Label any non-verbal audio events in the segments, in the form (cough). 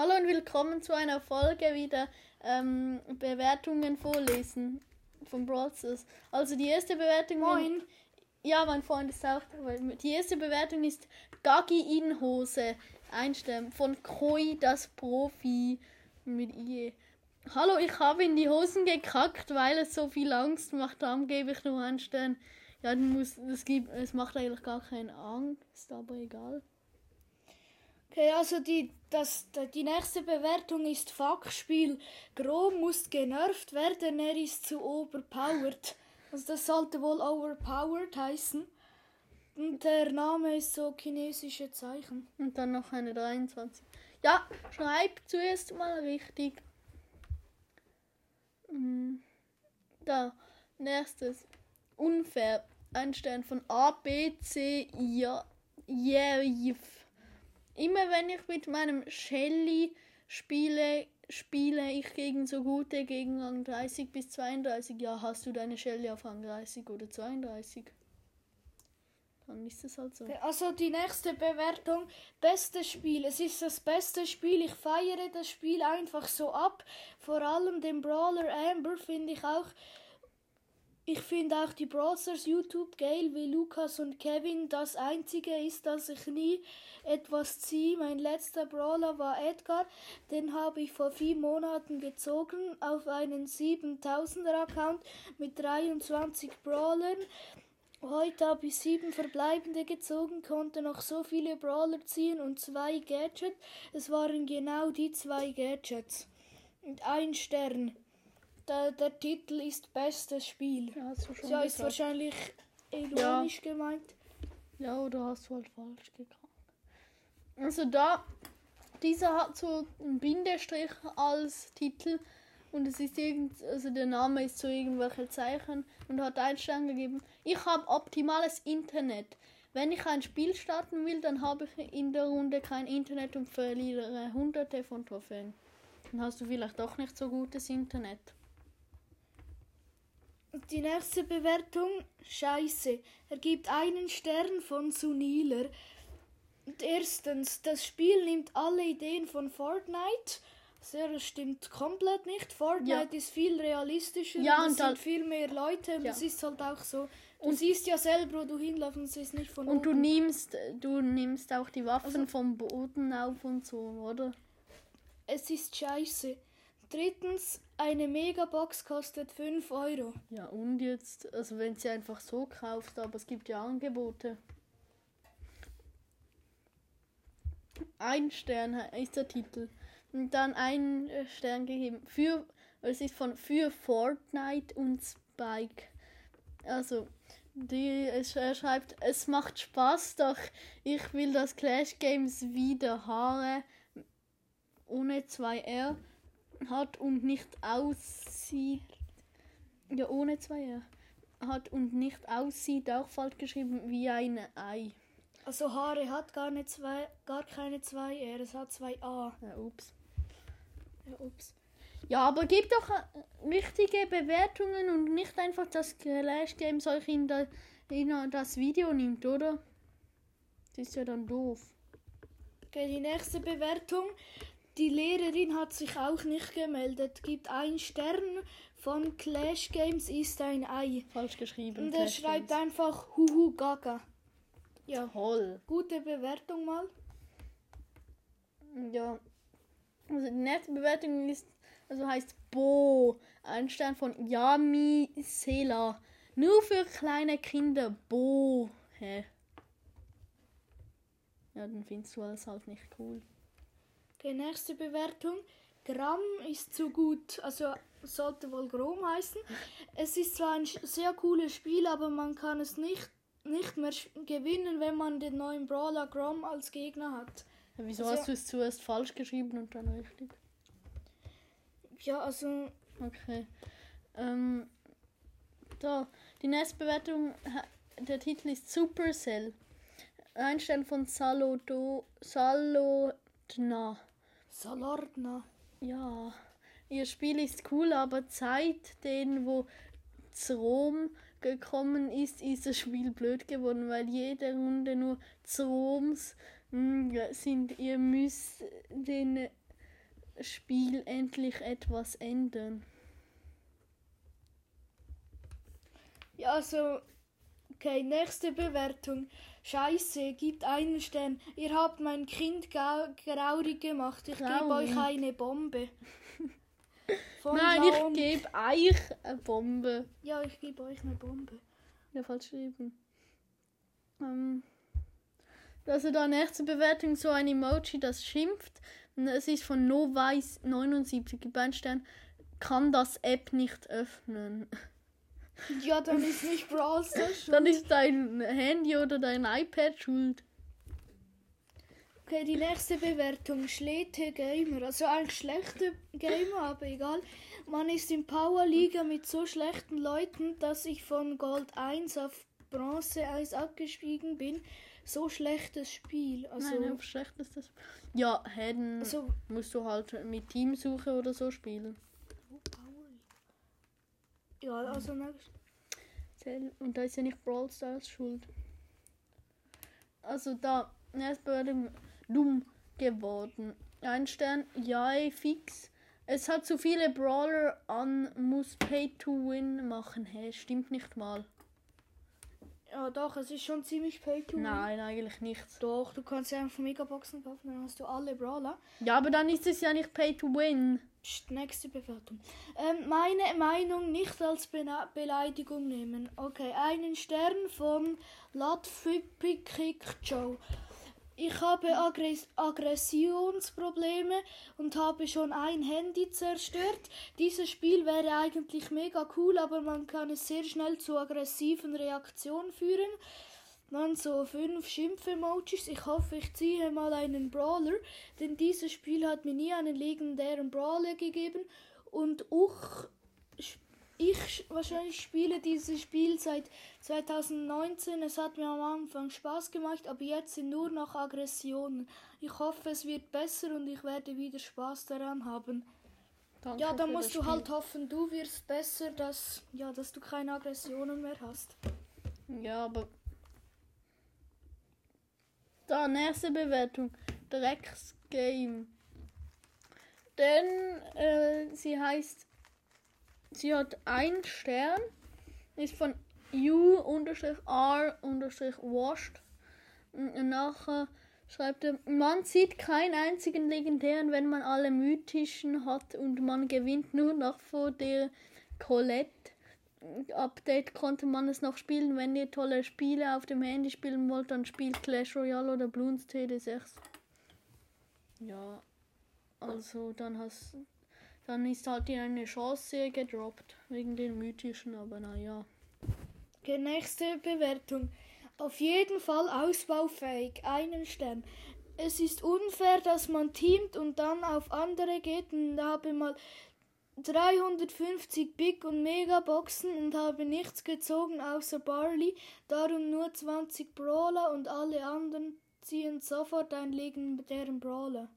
Hallo und willkommen zu einer Folge wieder ähm, Bewertungen vorlesen von Brawl Stars. Also die erste Bewertung. Moin. Ja, mein Freund ist auch dabei. Die erste Bewertung ist Gagi in Hose. Einstellen von Koi das Profi mit IE. Hallo, ich habe in die Hosen gekackt, weil es so viel Angst macht. Darum gebe ich nur einen Stern. Ja, muss, das gibt, es macht eigentlich gar keine Angst, aber egal. Okay, also die, das, die nächste Bewertung ist Fuckspiel. Grom muss genervt werden, er ist zu overpowered. Also das sollte wohl overpowered heißen. Und der Name ist so chinesische Zeichen. Und dann noch eine 23. Ja, schreib zuerst mal richtig. Mm, Da, nächstes. Unfair. Ein Stern von A, B, C, ja, Jev. Immer wenn ich mit meinem Shelly spiele, spiele ich gegen so gute gegen Rang 30 bis 32. Ja, hast du deine Shelly auf Rang 30 oder 32? Dann ist es halt so. Also die nächste Bewertung, bestes Spiel. Es ist das beste Spiel. Ich feiere das Spiel einfach so ab. Vor allem den Brawler Amber finde ich auch. Ich finde auch die Brawlers YouTube geil, wie Lukas und Kevin. Das einzige ist, dass ich nie etwas ziehe. Mein letzter Brawler war Edgar. Den habe ich vor vier Monaten gezogen auf einen 7000er Account mit 23 Brawlern. Heute habe ich sieben verbleibende gezogen, konnte noch so viele Brawler ziehen und zwei Gadgets. Es waren genau die zwei Gadgets. Und ein Stern. Der, der Titel ist Bestes Spiel. Ja, hast du schon Ja, ist wahrscheinlich ironisch gemeint. Ja, oder hast du halt falsch gekauft. Also da, dieser hat so einen Bindestrich als Titel und es ist irgend, also der Name ist so irgendwelche Zeichen und hat einen Stern gegeben. Ich habe optimales Internet. Wenn ich ein Spiel starten will, dann habe ich in der Runde kein Internet und verliere hunderte von Trophäen. Dann hast du vielleicht doch nicht so gutes Internet. Die nächste Bewertung, scheiße. Er gibt einen Stern von Sunila. Und erstens, das Spiel nimmt alle Ideen von Fortnite. Also, das stimmt komplett nicht. Fortnite ist viel realistischer Ja, und es und sind viel mehr Leute und Ja. es ist halt auch so. Du siehst ja selber, wo du hinlaufst und es ist nicht von Und du oben. nimmst, du nimmst auch die Waffen Also- vom Boden auf und so, oder? Es ist scheiße. Drittens, eine Megabox kostet 5 Euro. Ja, und jetzt, also wenn sie einfach so kauft, aber es gibt ja Angebote. Ein Stern ist der Titel. Und dann ein äh, Stern gegeben. Für, es ist von für Fortnite und Spike. Also, die, er schreibt, es macht Spaß, doch ich will das Clash Games wieder Haare ohne 2R hat und nicht aussieht. Ja, ohne 2R. Hat und nicht aussieht, auch falsch geschrieben, wie ein Ei. Also Haare hat gar, nicht zwei, gar keine 2 R, es hat 2 A. Ja, ups. Ja, ups. Ja, aber gebt doch äh, richtige Bewertungen und nicht einfach das Clash Games euch in, da, in das Video nimmt, oder? Das ist ja dann doof. Okay, die nächste Bewertung. Die Lehrerin hat sich auch nicht gemeldet. Gibt ein Stern von Clash Games ist ein Ei. Falsch geschrieben. Und er Clash schreibt Games. einfach Huhu Gaga. Ja, Toll. gute Bewertung mal. Ja. Also die nächste Bewertung ist, also heißt Bo. Ein Stern von Yami Sela. Nur für kleine Kinder. Bo. Hä? Ja, dann findest du alles halt nicht cool. Okay, nächste Bewertung. Gramm ist zu gut. Also sollte wohl Grom heißen. Es ist zwar ein sehr cooles Spiel, aber man kann es nicht, nicht mehr gewinnen, wenn man den neuen Brawler Grom als Gegner hat. Ja, wieso Also- hast du es zuerst falsch geschrieben und dann richtig? Ja, also Okay. Ähm, da, die nächste Bewertung, der Titel ist Supercell. Ein Stern von Salodo, Salodna. Salordna. Ja, ihr Spiel ist cool, aber seit den, wo Zrom gekommen ist, ist das Spiel blöd geworden, weil jede Runde nur Zroms mm, sind. Ihr müsst den Spiel endlich etwas ändern. Ja, also, okay, nächste Bewertung. Scheiße, gibt einen Stern. Ihr habt mein Kind graurig gemacht. Ich gebe euch eine Bombe. (laughs) Von Nein, Laon- ich gebe euch eine Bombe. Ja, ich gebe euch eine Bombe. Ja, falsch geschrieben. Ähm, also da nächste Bewertung so ein Emoji, das schimpft. Es ist von Novice79. Gib einen Stern. Kann das App nicht öffnen. (laughs) Ja, dann ist nicht Brawl Stars schuld. Dann ist dein Handy oder dein iPad schuld. Okay, die nächste Bewertung. Schlete Gamer. Also eigentlich schlechte Gamer, aber egal. Man ist in Power Liga mit so schlechten Leuten, dass ich von Gold 1 auf Bronze 1 abgestiegen bin. So schlechtes Spiel. Also, Nein, auf schlecht ist das. Ja, Helden also musst du halt mit Teamsuche oder so spielen. ja, also ne, Zähl- Und da ist ja nicht Brawl Stars schuld. Also da, erst Bewertung dumm geworden. Ein Stern, ja, fix. Es hat zu viele Brawler an, muss Pay to Win machen. Hä, stimmt nicht mal. ja doch, es ist schon ziemlich pay to win. Nein, eigentlich nicht. Doch, du kannst ja einfach Megaboxen kaufen, dann hast du alle Brawler. Ja, aber dann ist es ja nicht Pay to Win. Psst, nächste Bewertung. Ähm, meine Meinung nicht als Bena Beleidigung nehmen. Okay, einen Stern von Latfipikik Joe. Ich habe Aggress Aggressionsprobleme und habe schon ein Handy zerstört. Dieses Spiel wäre eigentlich mega cool, aber man kann es sehr schnell zu aggressiven Reaktionen führen. Dann so fünf Schimpf-Emojis. Ich hoffe, ich ziehe mal einen Brawler, denn dieses Spiel hat mir nie einen legendären Brawler gegeben. Und ich, ich wahrscheinlich spiele dieses Spiel seit 2019. Es hat mir am Anfang Spaß gemacht, aber jetzt sind nur noch Aggressionen. Ich hoffe, es wird besser und ich werde wieder Spaß daran haben. Danke Ja, dann musst du Spiel. halt hoffen, du wirst besser, dass, ja, dass du keine Aggressionen mehr hast. Ja, aber. Da, nächste Bewertung. Drecksgame. Denn äh, sie heißt. Sie hat ein Stern. Ist von U-R-washed. Nachher schreibt er, man sieht keinen einzigen legendären, wenn man alle mythischen hat und man gewinnt nur noch vor der Colette. Update konnte man es noch spielen. Wenn ihr tolle Spiele auf dem Handy spielen wollt, dann spielt Clash Royale oder Bloons TD6. Ja, also dann hast dann ist halt eine Chance gedroppt wegen den mythischen, aber naja. Okay, nächste Bewertung. Auf jeden Fall ausbaufähig. Einen Stern. Es ist unfair, dass man teamt und dann auf andere geht und habe mal 350 Big und Mega Boxen und habe nichts gezogen außer Barley, darum nur 20 Brawler und alle anderen ziehen sofort einen legendären Brawler.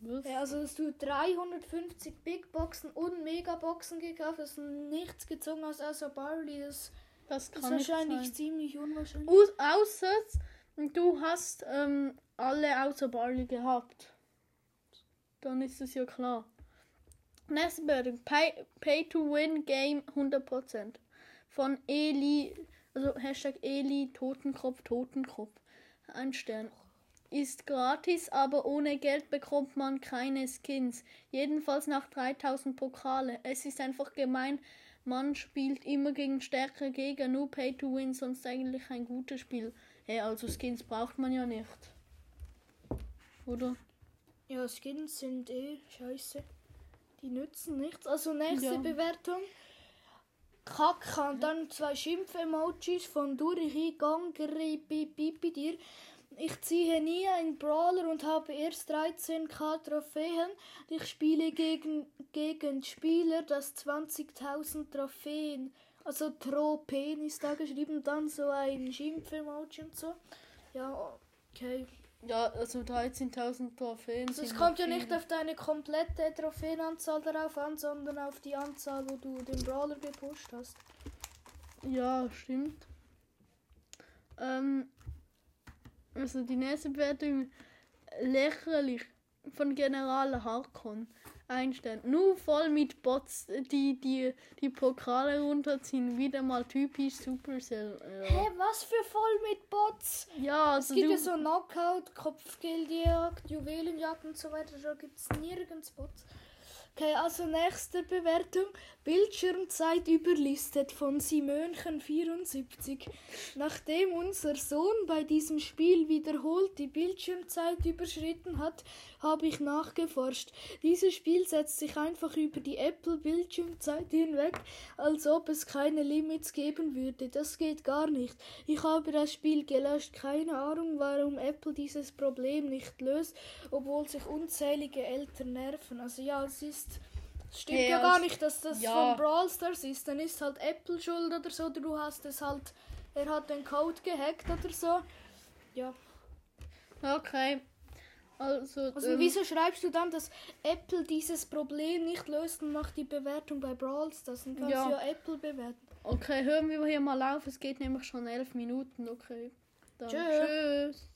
Was? Ja, also dass du 350 Big Boxen und Mega Boxen gekauft hast und nichts gezogen hast außer Barley, das Das ist kann nicht wahrscheinlich sein. ziemlich unwahrscheinlich. Aus, außer du hast ähm, alle außer Barley gehabt. Dann ist es ja klar. Nächste Bewertung. Pay, Pay to Win Game 100%. Von Eli, also Hashtag Eli Totenkopf Totenkopf. Ein Stern. Ist gratis, aber ohne Geld bekommt man keine Skins. Jedenfalls nach 3000 Pokale. Es ist einfach gemein. Man spielt immer gegen stärkere Gegner, nur Pay to Win, sonst eigentlich ein gutes Spiel. Hey, also Skins braucht man ja nicht. Oder? Ja, Skins sind eh scheiße. Die nützen nichts. Also nächste Ja. Bewertung. Kacke und dann zwei Schimpf-Emojis von Durichi Gangri Pipi dir. Ich ziehe nie einen Brawler und habe erst 13k Trophäen. Ich spiele gegen, gegen Spieler, das 20.000 Trophäen, also Trophäen ist da geschrieben, dann so ein Schimpf-Emoji und so. Ja, okay. Ja, also 13.000 Trophäen. Also es kommt ja noch nicht auf deine komplette Trophäenanzahl darauf an, sondern auf die Anzahl, wo du den Brawler gepusht hast. Ja, stimmt. Ähm, also die nächste Bewertung lächerlich. von General Harkon. Ein Stern. Nur voll mit Bots, die die, die Pokale runterziehen. Wieder mal typisch Supercell. Ja, Hä, was für voll mit Bots? ja Es also gibt du, ja so Knockout, Kopfgeldjagd, Juwelenjagd und so weiter. Da gibt es nirgends Bots. Okay, also nächste Bewertung. Bildschirmzeit überlistet von Simönchen74. Nachdem unser Sohn bei diesem Spiel wiederholt die Bildschirmzeit überschritten hat, habe ich nachgeforscht. Dieses Spiel setzt sich einfach über die Apple-Bildschirmzeit hinweg, als ob es keine Limits geben würde. Das geht gar nicht. Ich habe das Spiel gelöscht. Keine Ahnung, warum Apple dieses Problem nicht löst, obwohl sich unzählige Eltern nerven. Also ja, es ist. Es stimmt Hey, ja gar nicht, dass das ja. von Brawl Stars ist. Dann ist halt Apple schuld oder so. Oder du hast es halt. Er hat den Code gehackt oder so. Ja. okay. Also, Also ähm, wieso schreibst du dann, dass Apple dieses Problem nicht löst und macht die Bewertung bei Brawl Stars? Dann kannst Ja. du ja Apple bewerten. okay, hören wir hier mal auf. Es geht nämlich schon elf Minuten. Okay. Dann Tschö. tschüss.